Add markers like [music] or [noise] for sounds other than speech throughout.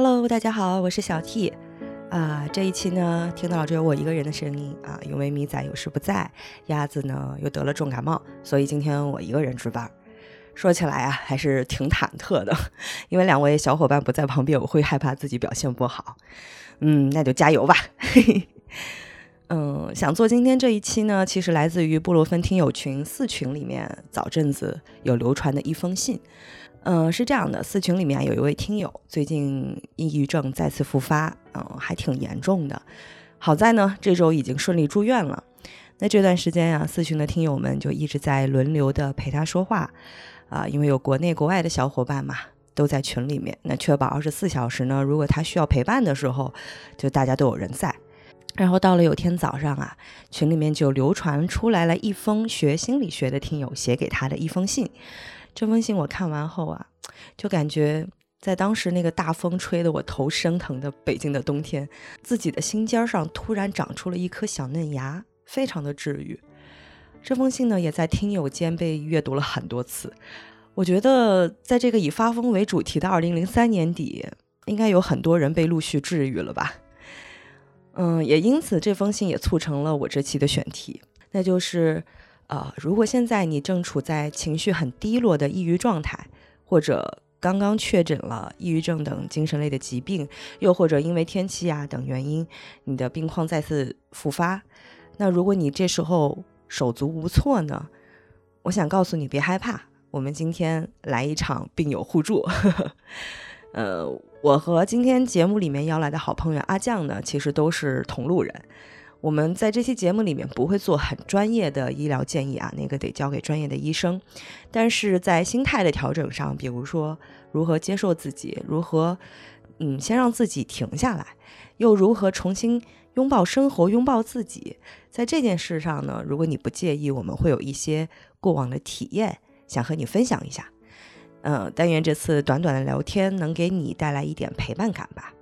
Hello，大家好，我是小 T。啊，这一期呢，听到只有我一个人的声音啊，因为米仔有事不在，鸭子呢又得了重感冒，所以今天我一个人值班。说起来啊，还是挺忐忑的，因为两位小伙伴不在旁边，我会害怕自己表现不好。嗯，那就加油吧。[laughs] 嗯，想做今天这一期呢，其实来自于布洛芬听友群四群里面早阵子有流传的一封信。嗯，是这样的，四群里面有一位听友最近抑郁症再次复发，嗯，还挺严重的。好在呢，这周已经顺利住院了。那这段时间呀，四群的听友们就一直在轮流的陪他说话，啊，因为有国内国外的小伙伴嘛，都在群里面。那确保二十四小时呢，如果他需要陪伴的时候，就大家都有人在。然后到了有天早上啊，群里面就流传出来了一封学心理学的听友写给他的一封信。这封信我看完后啊，就感觉在当时那个大风吹得我头生疼的北京的冬天，自己的心尖上突然长出了一颗小嫩芽，非常的治愈。这封信呢，也在听友间被阅读了很多次。我觉得，在这个以发疯为主题的二零零三年底，应该有很多人被陆续治愈了吧？嗯，也因此这封信也促成了我这期的选题，那就是。呃，如果现在你正处在情绪很低落的抑郁状态，或者刚刚确诊了抑郁症等精神类的疾病，又或者因为天气啊等原因，你的病况再次复发，那如果你这时候手足无措呢？我想告诉你，别害怕，我们今天来一场病友互助。[laughs] 呃，我和今天节目里面邀来的好朋友阿酱呢，其实都是同路人。我们在这期节目里面不会做很专业的医疗建议啊，那个得交给专业的医生。但是在心态的调整上，比如说如何接受自己，如何嗯先让自己停下来，又如何重新拥抱生活、拥抱自己，在这件事上呢，如果你不介意，我们会有一些过往的体验想和你分享一下。嗯，但愿这次短短的聊天能给你带来一点陪伴感吧。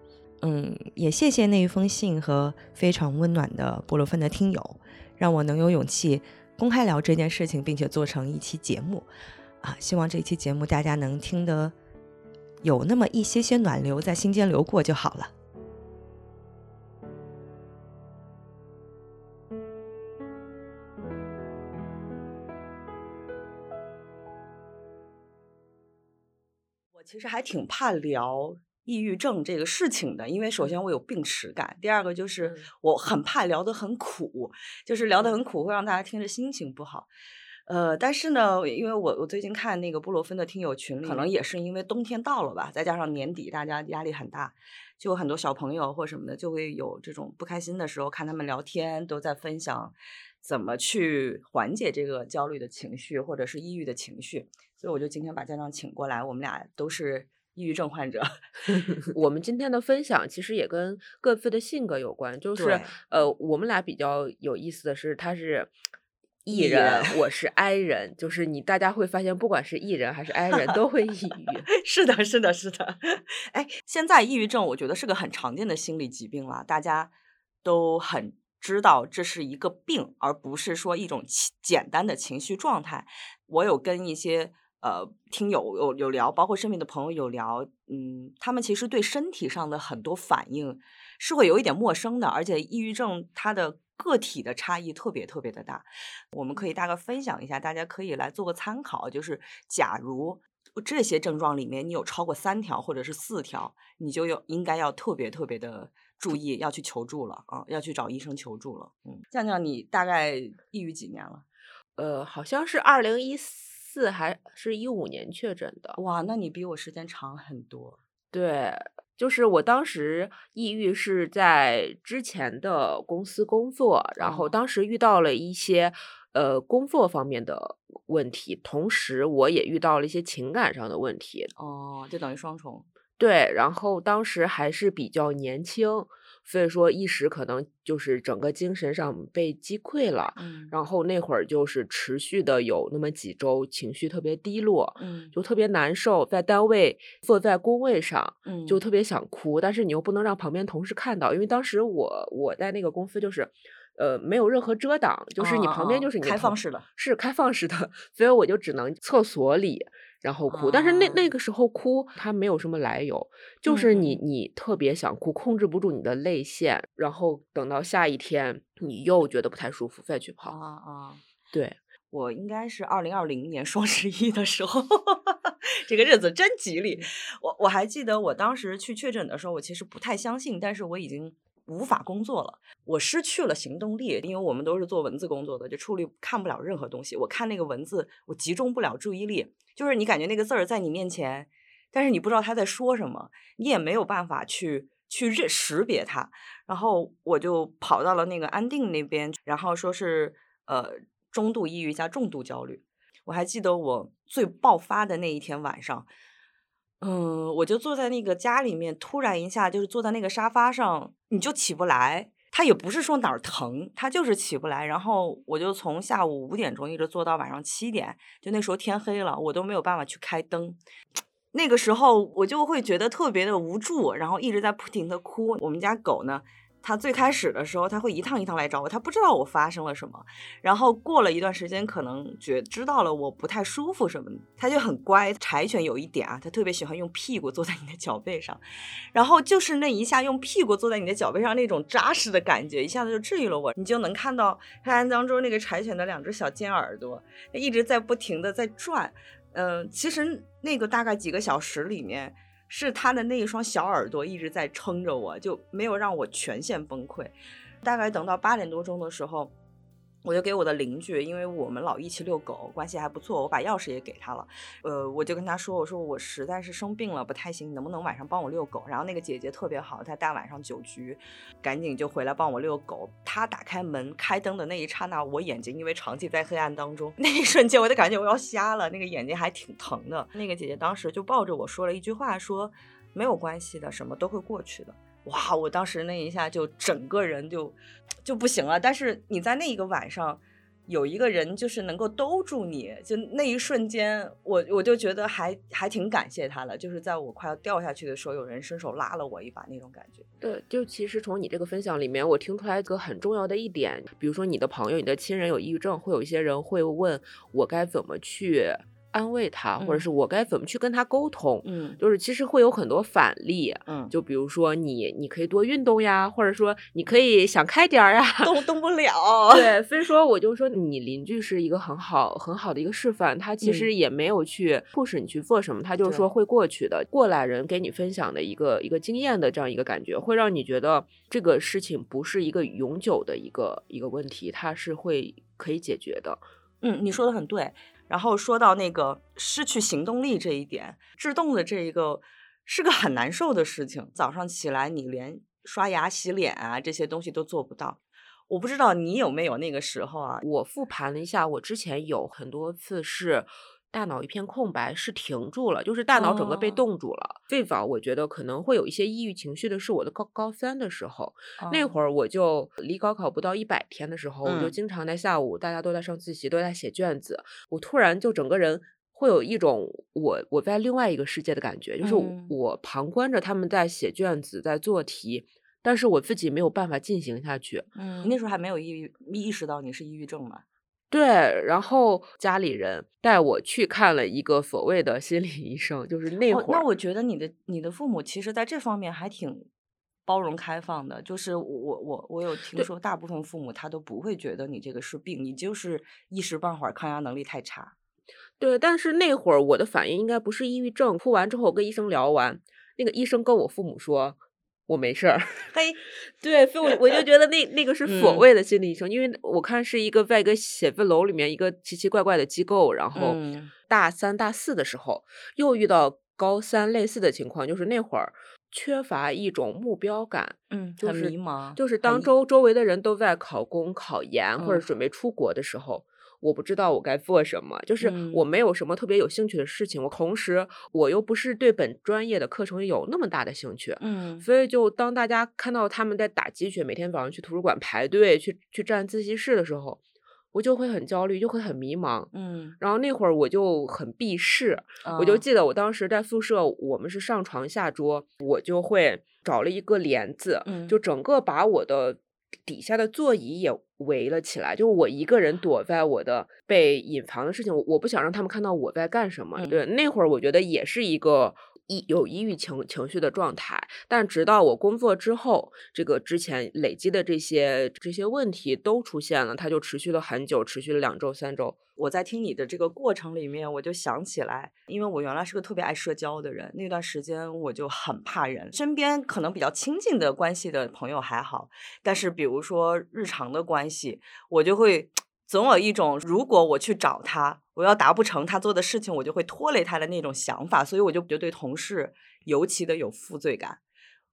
嗯，也谢谢那一封信和非常温暖的波罗芬的听友，让我能有勇气公开聊这件事情，并且做成一期节目。啊，希望这期节目大家能听得有那么一些些暖流在心间流过就好了。我其实还挺怕聊。抑郁症这个事情的，因为首先我有病耻感，第二个就是我很怕聊得很苦，就是聊得很苦会让大家听着心情不好。呃，但是呢，因为我我最近看那个布洛芬的听友群里，可能也是因为冬天到了吧，再加上年底大家压力很大，就很多小朋友或什么的就会有这种不开心的时候，看他们聊天都在分享怎么去缓解这个焦虑的情绪或者是抑郁的情绪，所以我就今天把家长请过来，我们俩都是。抑郁症患者，[laughs] [laughs] 我们今天的分享其实也跟各自的性格有关。就是呃，我们俩比较有意思的是，他是 E 人，我是 I 人。就是你大家会发现，不管是 E 人还是 I 人，都会抑郁。[laughs] 是的，是的，是的。哎，现在抑郁症我觉得是个很常见的心理疾病了，大家都很知道这是一个病，而不是说一种简单的情绪状态。我有跟一些。呃，听友有有聊，包括身边的朋友有聊，嗯，他们其实对身体上的很多反应是会有一点陌生的，而且抑郁症它的个体的差异特别特别的大，我们可以大概分享一下，大家可以来做个参考。就是假如这些症状里面你有超过三条或者是四条，你就有应该要特别特别的注意，要去求助了啊，要去找医生求助了。嗯，酱酱，你大概抑郁几年了？呃，好像是二零一四。四还是一五年确诊的哇，那你比我时间长很多。对，就是我当时抑郁是在之前的公司工作，然后当时遇到了一些呃工作方面的问题，同时我也遇到了一些情感上的问题。哦，就等于双重。对，然后当时还是比较年轻。所以说，一时可能就是整个精神上被击溃了，嗯，然后那会儿就是持续的有那么几周，情绪特别低落，嗯，就特别难受，在单位坐在工位上，嗯，就特别想哭，但是你又不能让旁边同事看到，因为当时我我在那个公司就是，呃，没有任何遮挡，就是你旁边就是你开放式的，是开放式的，所以我就只能厕所里。然后哭。但是那那个时候哭，它没有什么来由，就是你你特别想哭，控制不住你的泪腺，然后等到下一天你又觉得不太舒服，再去跑。啊啊，对。我应该是二零二零年双十一的时候，[laughs] 这个日子真吉利。我我还记得我当时去确诊的时候，我其实不太相信，但是我已经无法工作了，我失去了行动力，因为我们都是做文字工作的，就处理看不了任何东西。我看那个文字，我集中不了注意力，就是你感觉那个字儿在你面前，但是你不知道他在说什么，你也没有办法去去认识别它。然后我就跑到了那个安定那边，然后说是呃。中度抑郁加重度焦虑，我还记得我最爆发的那一天晚上，嗯，我就坐在那个家里面，突然一下就是坐在那个沙发上，你就起不来。他也不是说哪儿疼，他就是起不来。然后我就从下午五点钟一直坐到晚上七点，就那时候天黑了，我都没有办法去开灯。[tsk] 那个时候我就会觉得特别的无助，然后一直在不停的哭。我们家狗呢？他最开始的时候，他会一趟一趟来找我，他不知道我发生了什么。然后过了一段时间，可能觉知道了我不太舒服什么，他就很乖。柴犬有一点啊，他特别喜欢用屁股坐在你的脚背上，然后就是那一下用屁股坐在你的脚背上那种扎实的感觉，一下子就治愈了我。你就能看到黑暗当中那个柴犬的两只小尖耳朵一直在不停的在转。嗯，其实那个大概几个小时里面。是他的那一双小耳朵一直在撑着我，就没有让我全线崩溃。大概等到八点多钟的时候。我就给我的邻居，因为我们老一起遛狗，关系还不错。我把钥匙也给他了，呃，我就跟他说：“我说我实在是生病了，不太行，你能不能晚上帮我遛狗？”然后那个姐姐特别好，她大晚上酒局，赶紧就回来帮我遛狗。她打开门开灯的那一刹那，我眼睛因为长期在黑暗当中，[laughs] 那一瞬间我就感觉我要瞎了，那个眼睛还挺疼的。那个姐姐当时就抱着我说了一句话，说：“没有关系的，什么都会过去的。”哇！我当时那一下就整个人就就不行了。但是你在那一个晚上，有一个人就是能够兜住你，就那一瞬间，我我就觉得还还挺感谢他了。就是在我快要掉下去的时候，有人伸手拉了我一把那种感觉。对，就其实从你这个分享里面，我听出来一个很重要的一点，比如说你的朋友、你的亲人有抑郁症，会有一些人会问我该怎么去。安慰他，或者是我该怎么去跟他沟通？嗯，就是其实会有很多反例，嗯，就比如说你，你可以多运动呀，或者说你可以想开点儿呀，[laughs] 动动不了。对，所以说我就说你邻居是一个很好很好的一个示范，他其实也没有去迫使你去做什么，他就是说会过去的。过来人给你分享的一个一个经验的这样一个感觉，会让你觉得这个事情不是一个永久的一个一个问题，它是会可以解决的。嗯，你说的很对。然后说到那个失去行动力这一点，制动的这一个是个很难受的事情。早上起来，你连刷牙、洗脸啊这些东西都做不到。我不知道你有没有那个时候啊？我复盘了一下，我之前有很多次是。大脑一片空白，是停住了，就是大脑整个被冻住了。最早我觉得可能会有一些抑郁情绪的是我的高高三的时候，那会儿我就离高考不到一百天的时候，我就经常在下午大家都在上自习，都在写卷子，我突然就整个人会有一种我我在另外一个世界的感觉，就是我旁观着他们在写卷子，在做题，但是我自己没有办法进行下去。嗯，那时候还没有抑郁意识到你是抑郁症嘛？对，然后家里人带我去看了一个所谓的心理医生，就是那会儿。那我觉得你的你的父母其实在这方面还挺包容开放的，就是我我我有听说，大部分父母他都不会觉得你这个是病，你就是一时半会儿抗压能力太差。对，但是那会儿我的反应应该不是抑郁症。哭完之后跟医生聊完，那个医生跟我父母说。我没事儿，[laughs] 嘿，对，所以我我就觉得那那个是所谓的心理医生，因为我看是一个在一个写字楼里面一个奇奇怪怪的机构，然后大三大四的时候又遇到高三类似的情况，就是那会儿缺乏一种目标感，嗯，就是迷茫，就是当周周围的人都在考公、考研或者准备出国的时候。我不知道我该做什么，就是我没有什么特别有兴趣的事情。我同时我又不是对本专业的课程有那么大的兴趣，嗯，所以就当大家看到他们在打鸡血，每天早上去图书馆排队去去占自习室的时候，我就会很焦虑，就会很迷茫，嗯。然后那会儿我就很避世，我就记得我当时在宿舍，我们是上床下桌，我就会找了一个帘子，就整个把我的。底下的座椅也围了起来，就我一个人躲在我的被隐藏的事情，我我不想让他们看到我在干什么。对，那会儿我觉得也是一个。抑有抑郁情情绪的状态，但直到我工作之后，这个之前累积的这些这些问题都出现了，它就持续了很久，持续了两周三周。我在听你的这个过程里面，我就想起来，因为我原来是个特别爱社交的人，那段时间我就很怕人，身边可能比较亲近的关系的朋友还好，但是比如说日常的关系，我就会。总有一种，如果我去找他，我要达不成他做的事情，我就会拖累他的那种想法，所以我就觉得对同事尤其的有负罪感。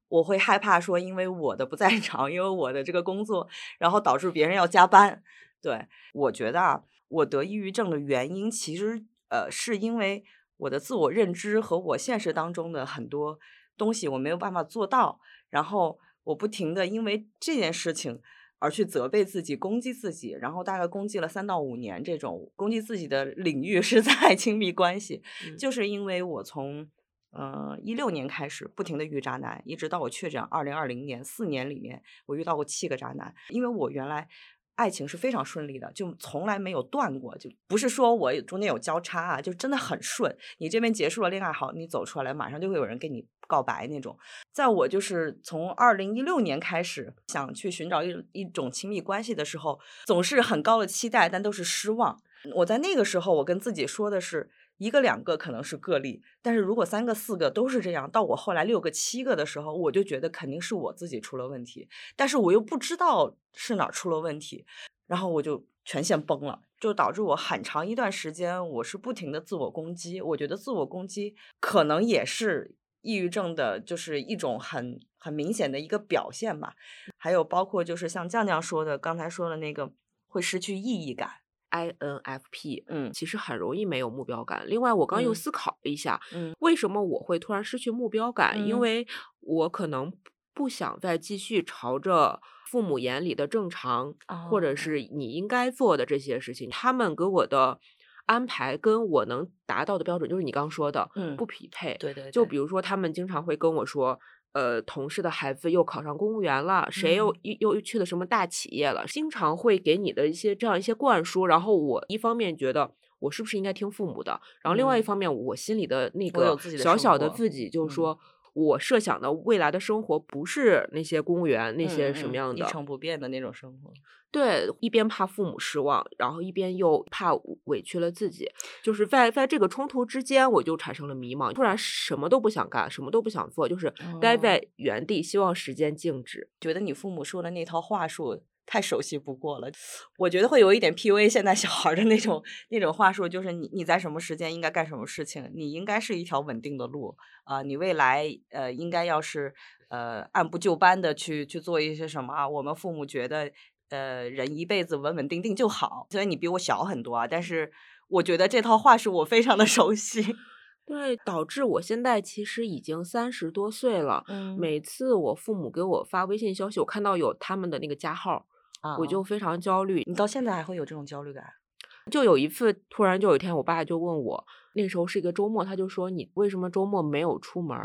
我会害怕说，因为我的不在场，因为我的这个工作，然后导致别人要加班。对我觉得啊，我得抑郁症的原因，其实呃，是因为我的自我认知和我现实当中的很多东西我没有办法做到，然后我不停的因为这件事情。而去责备自己、攻击自己，然后大概攻击了三到五年。这种攻击自己的领域 [laughs] 是在亲密关系，就是因为我从呃一六年开始不停的遇渣男，一直到我确诊二零二零年四年里面，我遇到过七个渣男。因为我原来。爱情是非常顺利的，就从来没有断过，就不是说我中间有交叉啊，就真的很顺。你这边结束了恋爱好，你走出来，马上就会有人跟你告白那种。在我就是从二零一六年开始想去寻找一一种亲密关系的时候，总是很高的期待，但都是失望。我在那个时候，我跟自己说的是。一个两个可能是个例，但是如果三个四个都是这样，到我后来六个七个的时候，我就觉得肯定是我自己出了问题，但是我又不知道是哪出了问题，然后我就全线崩了，就导致我很长一段时间我是不停的自我攻击。我觉得自我攻击可能也是抑郁症的，就是一种很很明显的一个表现吧。还有包括就是像酱酱说的，刚才说的那个会失去意义感。INFP，嗯，其实很容易没有目标感。另外，我刚又思考了一下，嗯，为什么我会突然失去目标感？因为我可能不想再继续朝着父母眼里的正常，或者是你应该做的这些事情，他们给我的安排跟我能达到的标准，就是你刚说的，嗯，不匹配。对对，就比如说，他们经常会跟我说。呃，同事的孩子又考上公务员了，谁又又又去了什么大企业了？经常会给你的一些这样一些灌输，然后我一方面觉得我是不是应该听父母的，然后另外一方面我心里的那个小小的自己就是说。我设想的未来的生活不是那些公务员那些什么样的一成不变的那种生活。对，一边怕父母失望，然后一边又怕委屈了自己，就是在在这个冲突之间，我就产生了迷茫，突然什么都不想干，什么都不想做，就是待在原地，希望时间静止。觉得你父母说的那套话术。太熟悉不过了，我觉得会有一点 PUA 现在小孩的那种那种话术，就是你你在什么时间应该干什么事情，你应该是一条稳定的路啊，你未来呃应该要是呃按部就班的去去做一些什么啊，我们父母觉得呃人一辈子稳稳定定就好，虽然你比我小很多啊，但是我觉得这套话术我非常的熟悉，对，导致我现在其实已经三十多岁了，嗯，每次我父母给我发微信消息，我看到有他们的那个加号。我就非常焦虑，你到现在还会有这种焦虑感？就有一次，突然就有一天，我爸就问我，那时候是一个周末，他就说：“你为什么周末没有出门？”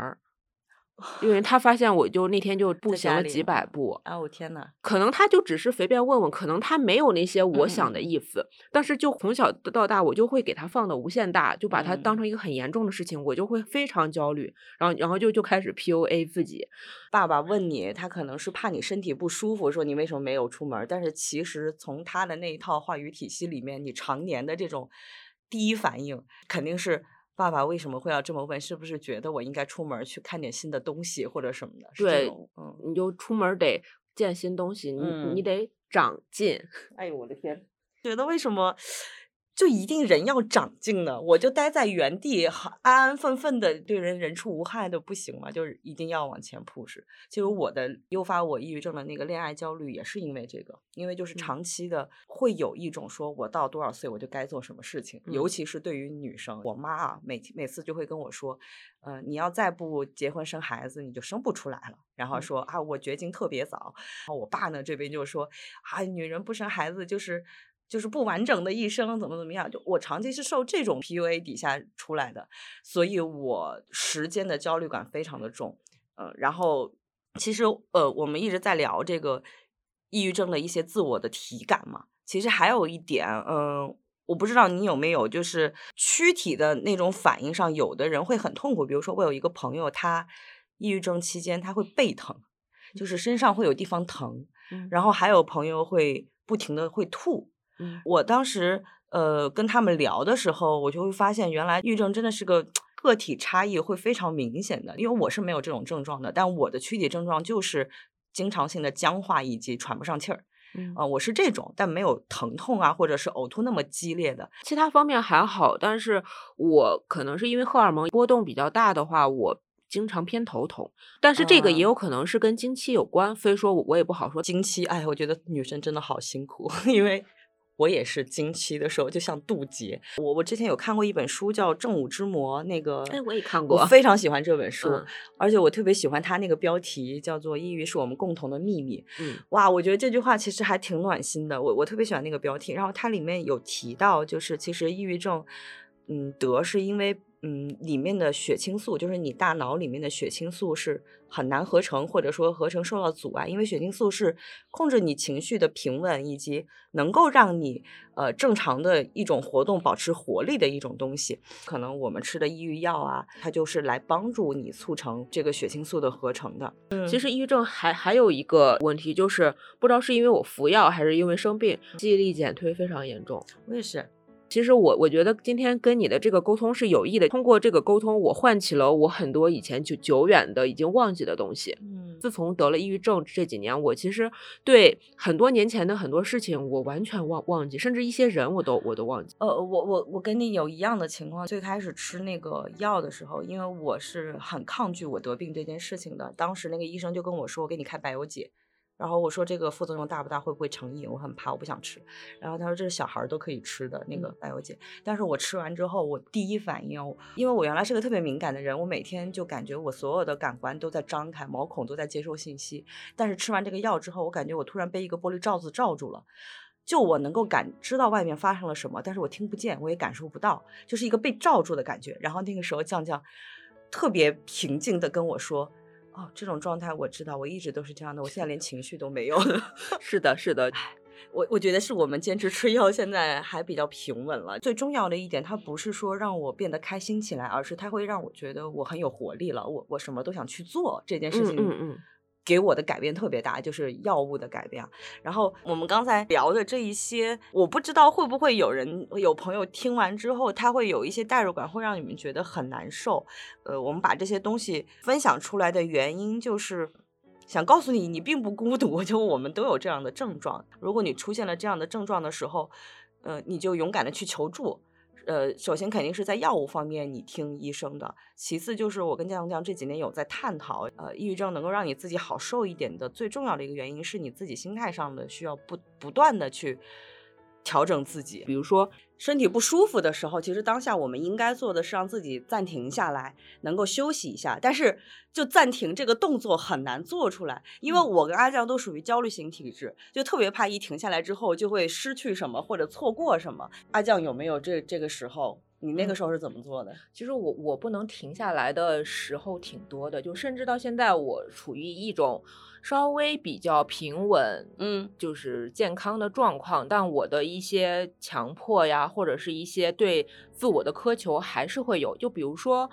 因为他发现我就那天就步行了几百步，啊，我天呐，可能他就只是随便问问，可能他没有那些我想的意思，但是就从小到大，我就会给他放的无限大，就把他当成一个很严重的事情，我就会非常焦虑，然后然后就就开始 PUA 自己。爸爸问你，他可能是怕你身体不舒服，说你为什么没有出门，但是其实从他的那一套话语体系里面，你常年的这种第一反应肯定是。爸爸为什么会要这么问？是不是觉得我应该出门去看点新的东西或者什么的？对，嗯，你就出门得见新东西，你你得长进。哎呦，我的天！[laughs] 觉得为什么？就一定人要长进呢？我就待在原地，安安分分的，对人人畜无害的不行吗？就是一定要往前 push。其实我的诱发我抑郁症的那个恋爱焦虑，也是因为这个，因为就是长期的会有一种说我到多少岁我就该做什么事情，尤其是对于女生，我妈啊每每次就会跟我说，呃，你要再不结婚生孩子，你就生不出来了。然后说啊，我绝经特别早。然后我爸呢这边就说啊，女人不生孩子就是。就是不完整的一生，怎么怎么样？就我长期是受这种 PUA 底下出来的，所以我时间的焦虑感非常的重。呃，然后其实呃，我们一直在聊这个抑郁症的一些自我的体感嘛。其实还有一点，嗯，我不知道你有没有，就是躯体的那种反应上，有的人会很痛苦。比如说，我有一个朋友，他抑郁症期间他会背疼，就是身上会有地方疼。然后还有朋友会不停的会吐。我当时呃跟他们聊的时候，我就会发现，原来抑郁症真的是个个体差异会非常明显的。因为我是没有这种症状的，但我的躯体症状就是经常性的僵化以及喘不上气儿。嗯我是这种，但没有疼痛啊，或者是呕吐那么激烈的，其他方面还好。但是我可能是因为荷尔蒙波动比较大的话，我经常偏头痛。但是这个也有可能是跟经期有关，所以说我我也不好说。经期，哎，我觉得女生真的好辛苦，因为。我也是经期的时候，就像渡劫。我我之前有看过一本书，叫《正午之魔》，那个哎，我也看过，我非常喜欢这本 [laughs] 书，而且我特别喜欢它那个标题，叫做“抑郁是我们共同的秘密”。嗯，哇，我觉得这句话其实还挺暖心的。我我特别喜欢那个标题，然后它里面有提到，就是其实抑郁症，嗯，得是因为。嗯，里面的血清素就是你大脑里面的血清素是很难合成，或者说合成受到阻碍，因为血清素是控制你情绪的平稳，以及能够让你呃正常的一种活动保持活力的一种东西。可能我们吃的抑郁药啊，它就是来帮助你促成这个血清素的合成的。嗯，其实抑郁症还还有一个问题，就是不知道是因为我服药还是因为生病，记忆力减退非常严重。我也是。其实我我觉得今天跟你的这个沟通是有益的。通过这个沟通，我唤起了我很多以前久久远的、已经忘记的东西。嗯，自从得了抑郁症这几年，我其实对很多年前的很多事情，我完全忘忘记，甚至一些人我都我都忘记。呃，我我我跟你有一样的情况。最开始吃那个药的时候，因为我是很抗拒我得病这件事情的，当时那个医生就跟我说：“我给你开白油解。”然后我说这个副作用大不大，会不会成瘾？我很怕，我不想吃。然后他说这是小孩都可以吃的那个百忧解。但是我吃完之后，我第一反应，因为我原来是个特别敏感的人，我每天就感觉我所有的感官都在张开，毛孔都在接收信息。但是吃完这个药之后，我感觉我突然被一个玻璃罩子罩住了，就我能够感知到外面发生了什么，但是我听不见，我也感受不到，就是一个被罩住的感觉。然后那个时候酱酱特别平静的跟我说。哦，这种状态我知道，我一直都是这样的。我现在连情绪都没有。是的，是的。我我觉得是我们坚持吃药，现在还比较平稳了。最重要的一点，它不是说让我变得开心起来，而是它会让我觉得我很有活力了。我我什么都想去做这件事情。嗯嗯。给我的改变特别大，就是药物的改变。然后我们刚才聊的这一些，我不知道会不会有人有朋友听完之后，他会有一些代入感，会让你们觉得很难受。呃，我们把这些东西分享出来的原因，就是想告诉你，你并不孤独，就我们都有这样的症状。如果你出现了这样的症状的时候，呃，你就勇敢的去求助。呃，首先肯定是在药物方面你听医生的，其次就是我跟江江这几年有在探讨，呃，抑郁症能够让你自己好受一点的最重要的一个原因是你自己心态上的需要不不断的去。调整自己，比如说身体不舒服的时候，其实当下我们应该做的是让自己暂停下来，能够休息一下。但是就暂停这个动作很难做出来，因为我跟阿酱都属于焦虑型体质，就特别怕一停下来之后就会失去什么或者错过什么。阿酱有没有这这个时候？你那个时候是怎么做的？其实我我不能停下来的时候挺多的，就甚至到现在我处于一种稍微比较平稳，嗯，就是健康的状况，但我的一些强迫呀，或者是一些对自我的苛求还是会有。就比如说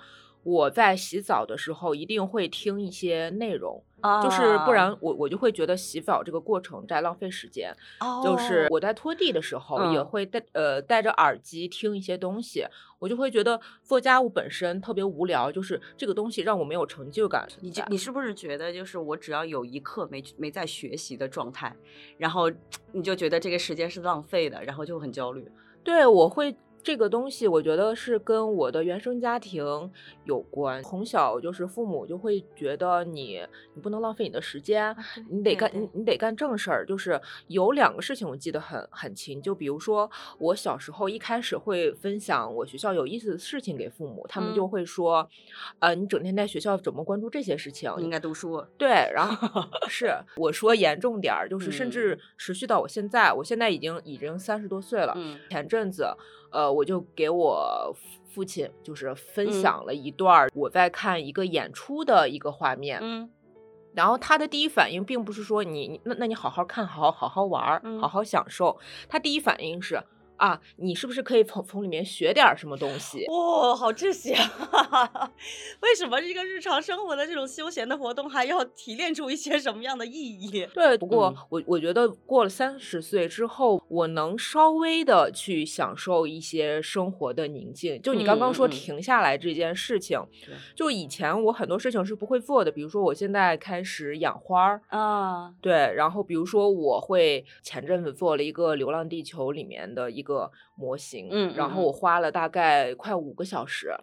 我在洗澡的时候，一定会听一些内容。就是不然我我就会觉得洗澡这个过程在浪费时间。就是我在拖地的时候也会戴呃戴着耳机听一些东西，我就会觉得做家务本身特别无聊，就是这个东西让我没有成就感。你就你是不是觉得就是我只要有一刻没没在学习的状态，然后 [tsk] 你就觉得这个时间是浪费的，然后就很焦虑？对，我会。这个东西我觉得是跟我的原生家庭有关，从小就是父母就会觉得你你不能浪费你的时间，你得干你你得干正事儿。就是有两个事情我记得很很清，就比如说我小时候一开始会分享我学校有意思的事情给父母，他们就会说，呃，你整天在学校怎么关注这些事情？应该读书。对，然后 [laughs] 是我说严重点儿，就是甚至持续到我现在，我现在已经已经三十多岁了。前阵子。呃，我就给我父亲就是分享了一段我在看一个演出的一个画面。嗯，然后他的第一反应并不是说你那那你好好看好好好玩儿，好好享受，他第一反应是。啊，你是不是可以从从里面学点什么东西？哇，好窒息啊！[laughs] 为什么这个日常生活的这种休闲的活动还要提炼出一些什么样的意义？对，不过我我觉得过了三十岁之后，我能稍微的去享受一些生活的宁静。就你刚刚说停下来这件事情，就以前我很多事情是不会做的，比如说我现在开始养花儿啊，对，然后比如说我会前阵子做了一个《流浪地球》里面的一。个模型，嗯，然后我花了大概快五个小时，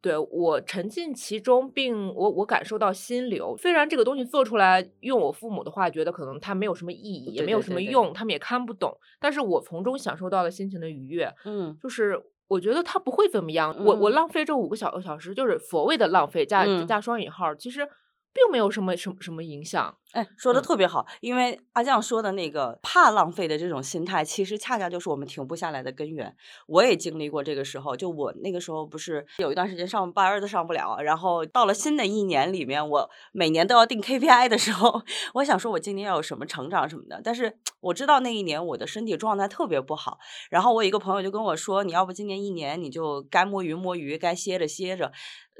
对我沉浸其中，并我我感受到心流。虽然这个东西做出来，用我父母的话，觉得可能它没有什么意义，也没有什么用，他们也看不懂。但是我从中享受到了心情的愉悦，嗯，就是我觉得它不会怎么样。我我浪费这五个小小时，就是所谓的浪费加加双引号，其实并没有什么什么什么影响。哎，说的特别好，因为阿酱说的那个怕浪费的这种心态，其实恰恰就是我们停不下来的根源。我也经历过这个时候，就我那个时候不是有一段时间上班都上不了，然后到了新的一年里面，我每年都要定 KPI 的时候，[laughs] 我想说我今年要有什么成长什么的，但是我知道那一年我的身体状态特别不好，然后我一个朋友就跟我说，你要不今年一年你就该摸鱼摸鱼，该歇着歇着，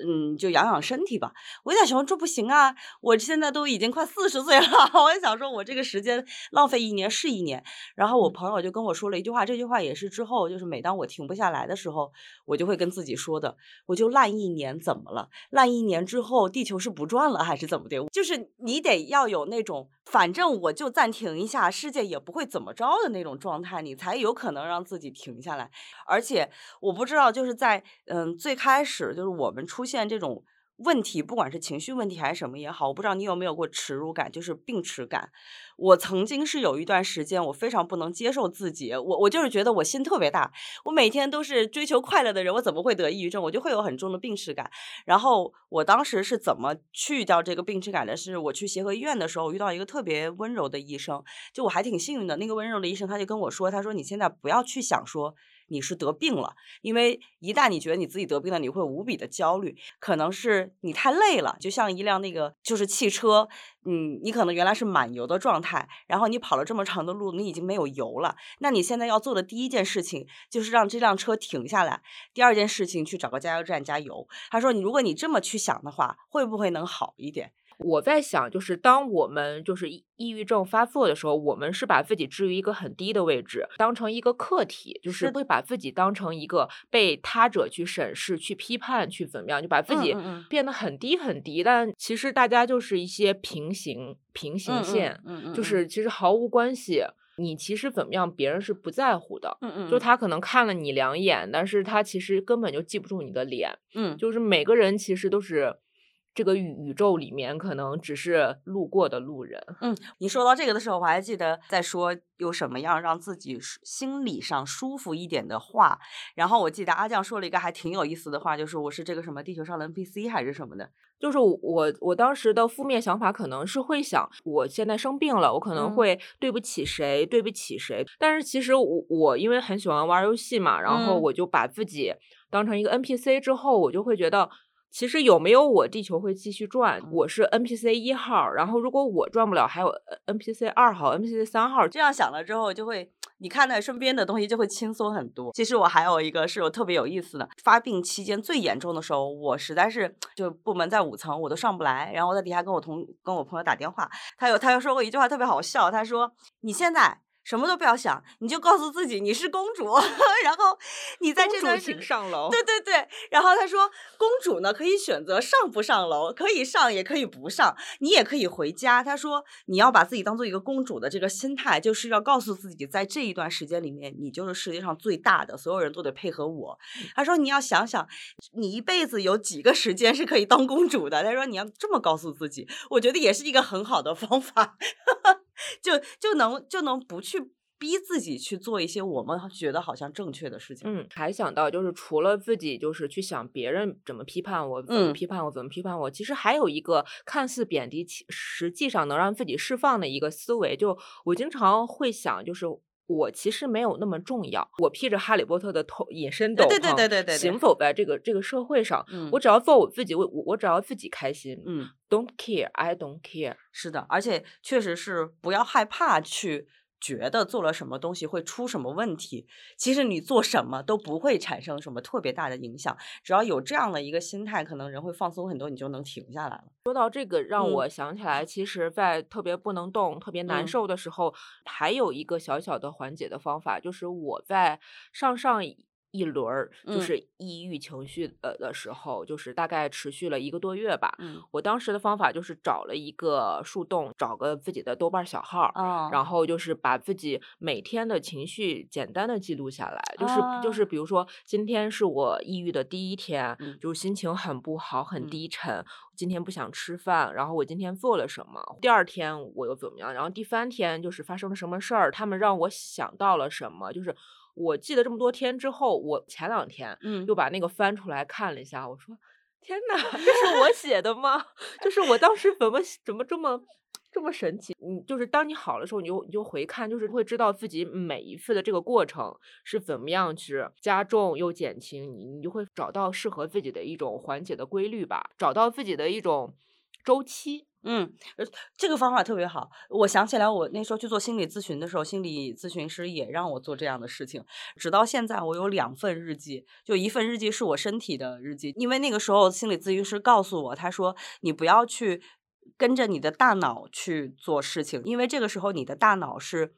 嗯，就养养身体吧。我在想这不行啊，我现在都已经快四十。十岁了，[laughs] 我也想说，我这个时间浪费一年是一年。然后我朋友就跟我说了一句话，这句话也是之后，就是每当我停不下来的时候，我就会跟自己说的，我就烂一年怎么了？烂一年之后，地球是不转了还是怎么的？就是你得要有那种，反正我就暂停一下，世界也不会怎么着的那种状态，你才有可能让自己停下来。而且我不知道，就是在嗯最开始，就是我们出现这种。问题，不管是情绪问题还是什么也好，我不知道你有没有过耻辱感，就是病耻感。我曾经是有一段时间，我非常不能接受自己，我我就是觉得我心特别大，我每天都是追求快乐的人，我怎么会得抑郁症？我就会有很重的病耻感。然后我当时是怎么去掉这个病耻感的？是我去协和医院的时候，遇到一个特别温柔的医生，就我还挺幸运的。那个温柔的医生他就跟我说，他说你现在不要去想说。你是得病了，因为一旦你觉得你自己得病了，你会无比的焦虑。可能是你太累了，就像一辆那个就是汽车，嗯，你可能原来是满油的状态，然后你跑了这么长的路，你已经没有油了。那你现在要做的第一件事情就是让这辆车停下来，第二件事情去找个加油站加油。他说，你如果你这么去想的话，会不会能好一点？我在想，就是当我们就是抑郁症发作的时候，我们是把自己置于一个很低的位置，当成一个客体，就是会把自己当成一个被他者去审视、去批判、去怎么样，就把自己变得很低很低。但其实大家就是一些平行平行线，就是其实毫无关系。你其实怎么样，别人是不在乎的。嗯嗯，就他可能看了你两眼，但是他其实根本就记不住你的脸。嗯，就是每个人其实都是。这个宇宇宙里面可能只是路过的路人。嗯，你说到这个的时候，我还记得在说有什么样让自己心理上舒服一点的话。然后我记得阿酱说了一个还挺有意思的话，就是我是这个什么地球上的 NPC 还是什么的。就是我我当时的负面想法可能是会想，我现在生病了，我可能会对不起谁，对不起谁。但是其实我我因为很喜欢玩游戏嘛，然后我就把自己当成一个 NPC 之后，我就会觉得。其实有没有我，地球会继续转。我是 NPC 一号，然后如果我转不了，还有 NPC 二号、NPC 三号。这样想了之后，就会你看待身边的东西就会轻松很多。其实我还有一个是我特别有意思的，发病期间最严重的时候，我实在是就部门在五层，我都上不来。然后我在底下跟我同跟我朋友打电话，他有他又说过一句话特别好笑，他说你现在。什么都不要想，你就告诉自己你是公主，[laughs] 然后你在这段请上楼。对对对，然后他说，公主呢可以选择上不上楼，可以上也可以不上，你也可以回家。他说，你要把自己当做一个公主的这个心态，就是要告诉自己，在这一段时间里面，你就是世界上最大的，所有人都得配合我。他说，你要想想，你一辈子有几个时间是可以当公主的。他说，你要这么告诉自己，我觉得也是一个很好的方法。[laughs] 就就能就能不去逼自己去做一些我们觉得好像正确的事情。嗯，还想到就是除了自己就是去想别人怎么批判我，怎么批判我，怎么批判我，其实还有一个看似贬低，其实际上能让自己释放的一个思维。就我经常会想，就是我其实没有那么重要。我披着哈利波特的头隐身斗篷，对对对对对，行走在这个这个社会上，我只要做我自己，我我我只要自己开心，嗯，Don't care, I don't care。是的，而且确实是不要害怕去。觉得做了什么东西会出什么问题，其实你做什么都不会产生什么特别大的影响。只要有这样的一个心态，可能人会放松很多，你就能停下来了。说到这个，让我想起来，其实，在特别不能动、特别难受的时候，还有一个小小的缓解的方法，就是我在上上。一轮儿就是抑郁情绪呃的时候，就是大概持续了一个多月吧。嗯，我当时的方法就是找了一个树洞，找个自己的豆瓣小号，然后就是把自己每天的情绪简单的记录下来。就是就是比如说，今天是我抑郁的第一天，就是心情很不好，很低沉，今天不想吃饭，然后我今天做了什么？第二天我又怎么样？然后第三天就是发生了什么事儿？他们让我想到了什么？就是。我记得这么多天之后，我前两天嗯又把那个翻出来看了一下，我说天哪，这是我 [laughs] 写的吗？[laughs] 就是我当时怎么怎么这么这么神奇？嗯，就是当你好的时候，你就你就回看，就是会知道自己每一次的这个过程是怎么样去加重又减轻，你你就会找到适合自己的一种缓解的规律吧，找到自己的一种周期。嗯，这个方法特别好。我想起来，我那时候去做心理咨询的时候，心理咨询师也让我做这样的事情。直到现在，我有两份日记，就一份日记是我身体的日记，因为那个时候心理咨询师告诉我，他说你不要去跟着你的大脑去做事情，因为这个时候你的大脑是。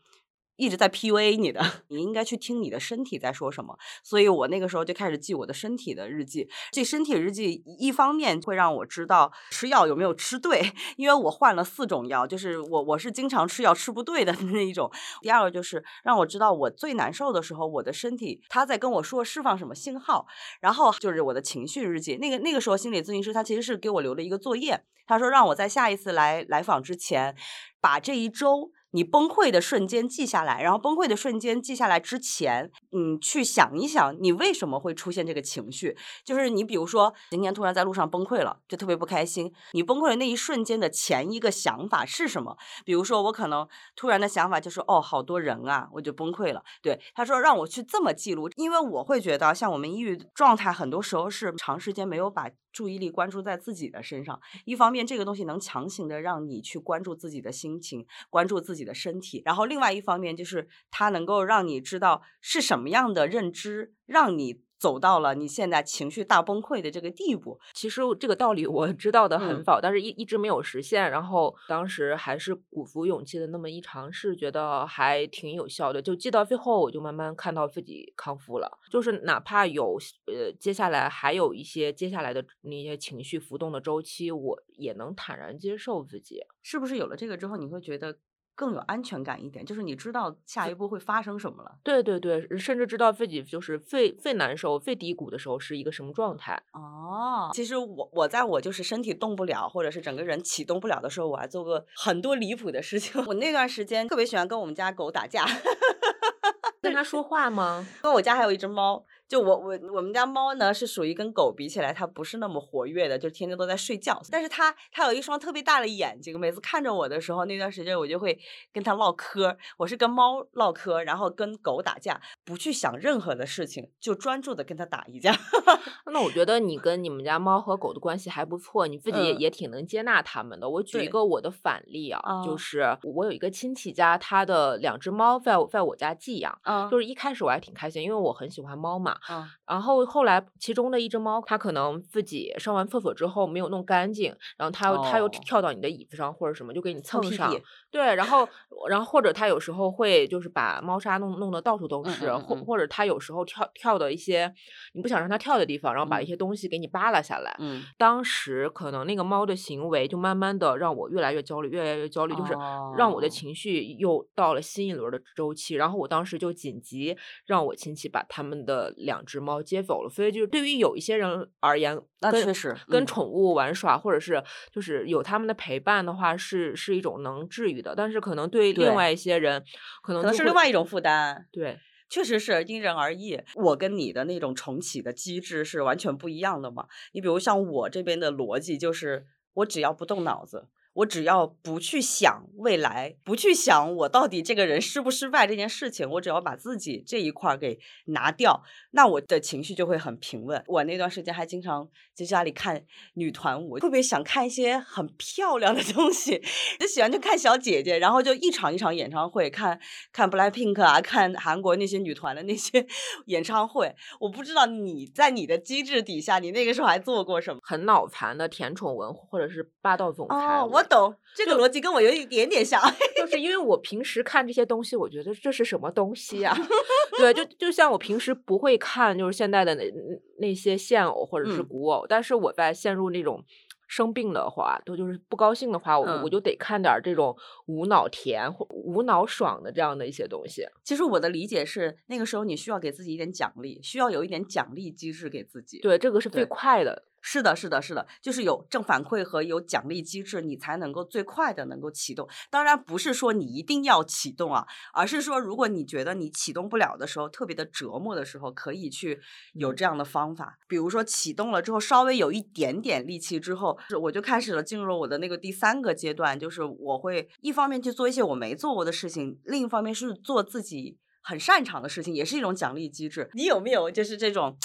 一直在 PUA 你的，[laughs] 你应该去听你的身体在说什么。所以我那个时候就开始记我的身体的日记。这身体日记一方面会让我知道吃药有没有吃对，因为我换了四种药，就是我我是经常吃药吃不对的那一种。第二个就是让我知道我最难受的时候，我的身体他在跟我说释放什么信号。然后就是我的情绪日记。那个那个时候心理咨询师他其实是给我留了一个作业，他说让我在下一次来来访之前，把这一周。你崩溃的瞬间记下来，然后崩溃的瞬间记下来之前，嗯，去想一想你为什么会出现这个情绪。就是你比如说今天突然在路上崩溃了，就特别不开心。你崩溃的那一瞬间的前一个想法是什么？比如说我可能突然的想法就是哦，好多人啊，我就崩溃了。对，他说让我去这么记录，因为我会觉得像我们抑郁状态，很多时候是长时间没有把注意力关注在自己的身上。一方面这个东西能强行的让你去关注自己的心情，关注自己。己的身体，然后另外一方面就是它能够让你知道是什么样的认知，让你走到了你现在情绪大崩溃的这个地步。其实这个道理我知道的很早，但是一一直没有实现。然后当时还是鼓足勇气的那么一尝试，觉得还挺有效的。就记到最后，我就慢慢看到自己康复了。就是哪怕有呃接下来还有一些接下来的那些情绪浮动的周期，我也能坦然接受自己。是不是有了这个之后，你会觉得？更有安全感一点，就是你知道下一步会发生什么了。对对对，甚至知道自己就是最最难受、最低谷的时候是一个什么状态。哦，其实我我在我就是身体动不了，或者是整个人启动不了的时候，我还做过很多离谱的事情。[laughs] 我那段时间特别喜欢跟我们家狗打架，[laughs] 跟它说话吗？因为我家还有一只猫。就我我我们家猫呢是属于跟狗比起来，它不是那么活跃的，就天天都在睡觉。但是它它有一双特别大的眼睛，每次看着我的时候，那段时间我就会跟它唠嗑。我是跟猫唠嗑，然后跟狗打架，不去想任何的事情，就专注的跟它打一架。[laughs] 那我觉得你跟你们家猫和狗的关系还不错，你自己也也挺能接纳它们的。我举一个我的反例啊，就是我有一个亲戚家，他的两只猫在在我家寄养，就是一开始我还挺开心，因为我很喜欢猫嘛。嗯，然后后来其中的一只猫，它可能自己上完厕所之后没有弄干净，然后它又它又跳到你的椅子上或者什么，就给你蹭上。对，然后然后或者它有时候会就是把猫砂弄弄得到处都是，或或者它有时候跳跳的一些你不想让它跳的地方，然后把一些东西给你扒拉下来。嗯，当时可能那个猫的行为就慢慢的让我越来越焦虑，越来越焦虑，就是让我的情绪又到了新一轮的周期。然后我当时就紧急让我亲戚把他们的两。只猫接走了，所以就是对于有一些人而言，那确实跟宠物玩耍，或者是就是有他们的陪伴的话，是是一种能治愈的。但是可能对另外一些人，可能可能是另外一种负担。对，确实是因人而异。我跟你的那种重启的机制是完全不一样的嘛。你比如像我这边的逻辑，就是我只要不动脑子。我只要不去想未来，不去想我到底这个人失不失败这件事情，我只要把自己这一块给拿掉，那我的情绪就会很平稳。我那段时间还经常在家里看女团舞，特别想看一些很漂亮的东西，就喜欢去看小姐姐，然后就一场一场演唱会，看看 BLACKPINK 啊，看韩国那些女团的那些 [laughs] 演唱会。我不知道你在你的机制底下，你那个时候还做过什么？很脑残的甜宠文或者是霸道总裁。哦，我懂这个逻辑，跟我有一点点像。[laughs] 就是因为我平时看这些东西，我觉得这是什么东西呀？[laughs] 对，就就像我平时不会看，就是现在的那那些现偶或者是古偶，但是我在陷入那种。生病的话，都就是不高兴的话，我我就得看点这种无脑甜或无脑爽的这样的一些东西。其实我的理解是，那个时候你需要给自己一点奖励，需要有一点奖励机制给自己。对，这个是最快的。是的，是的，是的，就是有正反馈和有奖励机制，你才能够最快的能够启动。当然不是说你一定要启动啊，而是说如果你觉得你启动不了的时候，特别的折磨的时候，可以去有这样的方法。比如说启动了之后，稍微有一点点力气之后，我就开始了进入了我的那个第三个阶段，就是我会一方面去做一些我没做过的事情，另一方面是做自己很擅长的事情，也是一种奖励机制。你有没有就是这种？